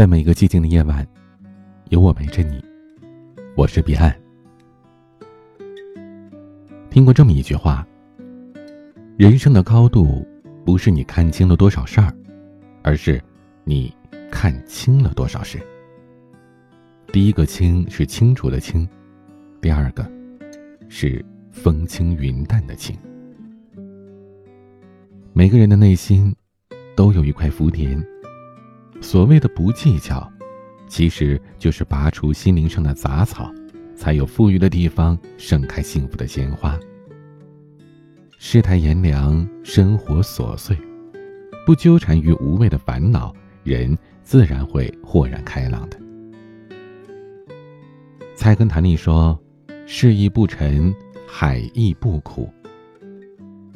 在每个寂静的夜晚，有我陪着你。我是彼岸。听过这么一句话：人生的高度，不是你看清了多少事儿，而是你看清了多少事。第一个“清”是清楚的“清”，第二个是风轻云淡的“清”。每个人的内心都有一块福田。所谓的不计较，其实就是拔除心灵上的杂草，才有富裕的地方盛开幸福的鲜花。世态炎凉，生活琐碎，不纠缠于无谓的烦恼，人自然会豁然开朗的。菜根谭里说：“事意不沉，海亦不苦。”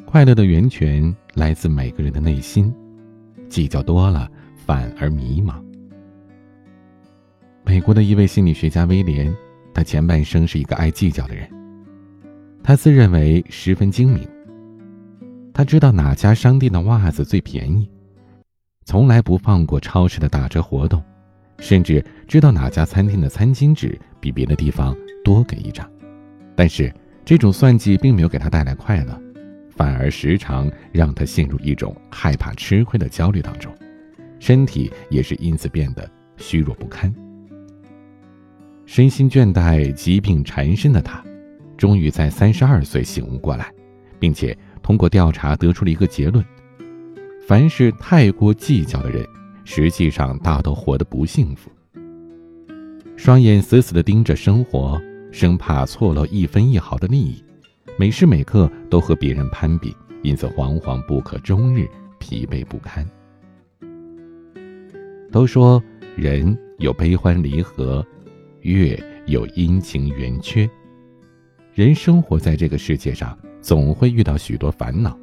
快乐的源泉来自每个人的内心，计较多了。反而迷茫。美国的一位心理学家威廉，他前半生是一个爱计较的人。他自认为十分精明。他知道哪家商店的袜子最便宜，从来不放过超市的打折活动，甚至知道哪家餐厅的餐巾纸比别的地方多给一张。但是这种算计并没有给他带来快乐，反而时常让他陷入一种害怕吃亏的焦虑当中。身体也是因此变得虚弱不堪，身心倦怠、疾病缠身的他，终于在三十二岁醒悟过来，并且通过调查得出了一个结论：凡是太过计较的人，实际上大都活得不幸福。双眼死死地盯着生活，生怕错落一分一毫的利益，每时每刻都和别人攀比，因此惶惶不可终日，疲惫不堪。都说人有悲欢离合，月有阴晴圆缺。人生活在这个世界上，总会遇到许多烦恼，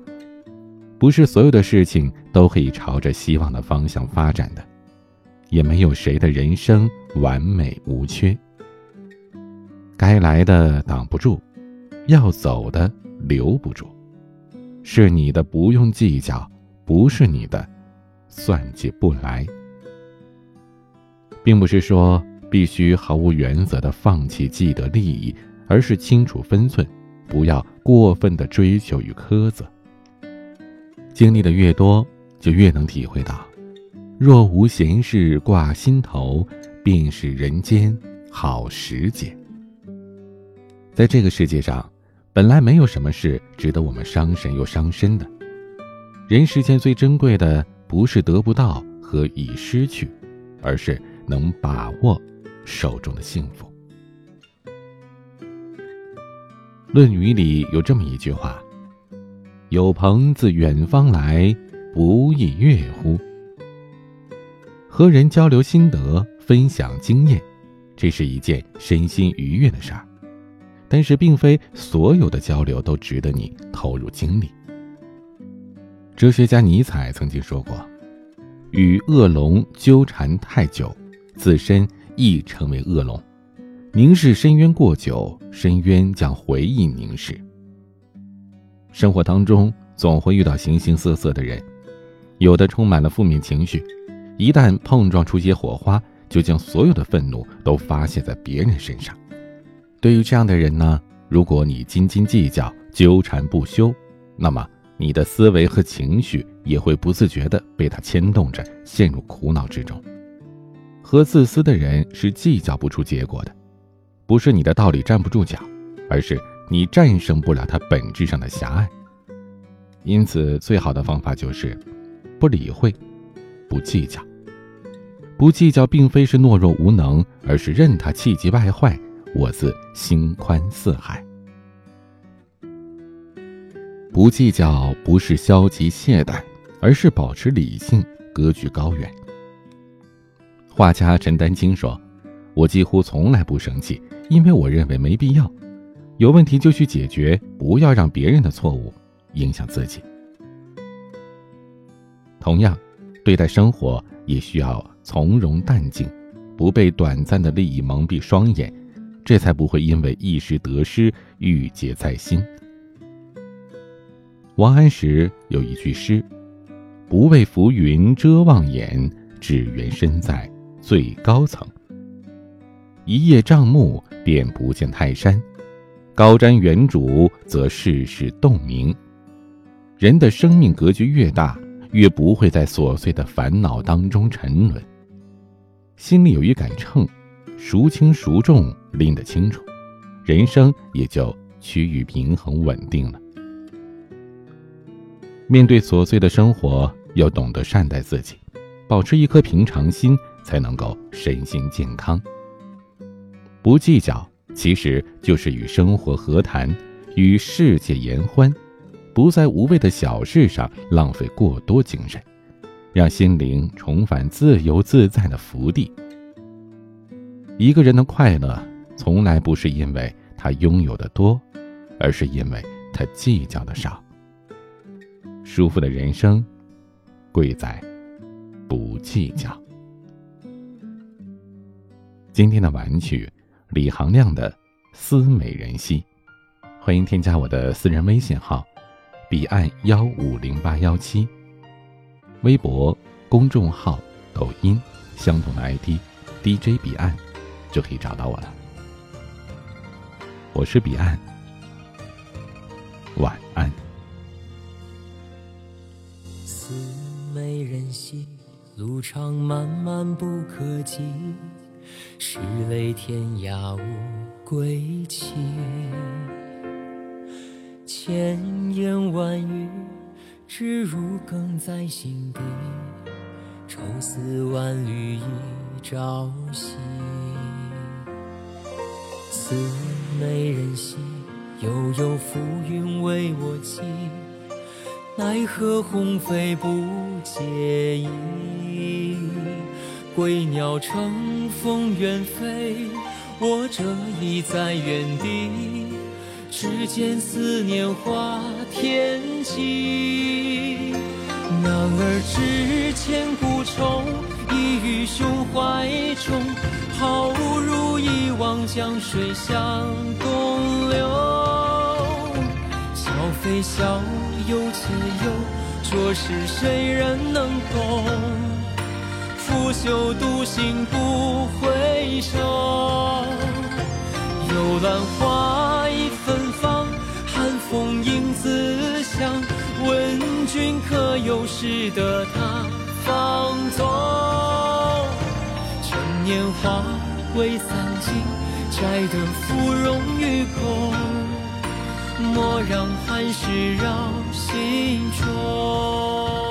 不是所有的事情都可以朝着希望的方向发展的，也没有谁的人生完美无缺。该来的挡不住，要走的留不住，是你的不用计较，不是你的算计不来。并不是说必须毫无原则的放弃既得利益，而是清楚分寸，不要过分的追求与苛责。经历的越多，就越能体会到，若无闲事挂心头，便是人间好时节。在这个世界上，本来没有什么事值得我们伤神又伤身的。人世间最珍贵的，不是得不到和已失去，而是。能把握手中的幸福。《论语》里有这么一句话：“有朋自远方来，不亦乐乎？”和人交流心得、分享经验，这是一件身心愉悦的事儿。但是，并非所有的交流都值得你投入精力。哲学家尼采曾经说过：“与恶龙纠缠太久。”自身亦成为恶龙，凝视深渊过久，深渊将回应凝视。生活当中总会遇到形形色色的人，有的充满了负面情绪，一旦碰撞出些火花，就将所有的愤怒都发泄在别人身上。对于这样的人呢，如果你斤斤计较、纠缠不休，那么你的思维和情绪也会不自觉地被他牵动着，陷入苦恼之中。和自私的人是计较不出结果的，不是你的道理站不住脚，而是你战胜不了他本质上的狭隘。因此，最好的方法就是不理会，不计较。不计较，并非是懦弱无能，而是任他气急败坏，我自心宽似海。不计较，不是消极懈怠，而是保持理性，格局高远。画家陈丹青说：“我几乎从来不生气，因为我认为没必要。有问题就去解决，不要让别人的错误影响自己。同样，对待生活也需要从容淡静，不被短暂的利益蒙蔽双眼，这才不会因为一时得失郁结在心。”王安石有一句诗：“不畏浮云遮望眼，只缘身在。”最高层。一叶障目，便不见泰山；高瞻远瞩，则世事洞明。人的生命格局越大，越不会在琐碎的烦恼当中沉沦。心里有一杆秤，孰轻孰重拎得清楚，人生也就趋于平衡稳定了。面对琐碎的生活，要懂得善待自己，保持一颗平常心，才能够身心健康。不计较，其实就是与生活和谈，与世界言欢，不在无谓的小事上浪费过多精神，让心灵重返自由自在的福地。一个人的快乐，从来不是因为他拥有的多，而是因为他计较的少。舒服的人生，贵在不计较。今天的玩曲，李行亮的《思美人兮》，欢迎添加我的私人微信号：彼岸幺五零八幺七，微博、公众号、抖音相同的 ID DJ 彼岸，就可以找到我了。我是彼岸，晚安。思美人兮，路长漫漫不可及，是泪天涯无归期。千言万语，只如鲠在心底，愁丝万缕一朝夕。此美人兮，悠悠浮云为我寄。奈何鸿飞不解意，归鸟乘风远飞，我这已在原地，只见思念化天际。男儿志千古愁，一于胸怀中，抛如一汪江水向东流。笑非笑，忧且忧，着实谁人能懂？拂袖独行不回首，幽兰花已芬芳，寒风影自香。问君可有识得他芳踪？趁年华未散尽，摘得芙蓉与共。莫让寒湿扰心中。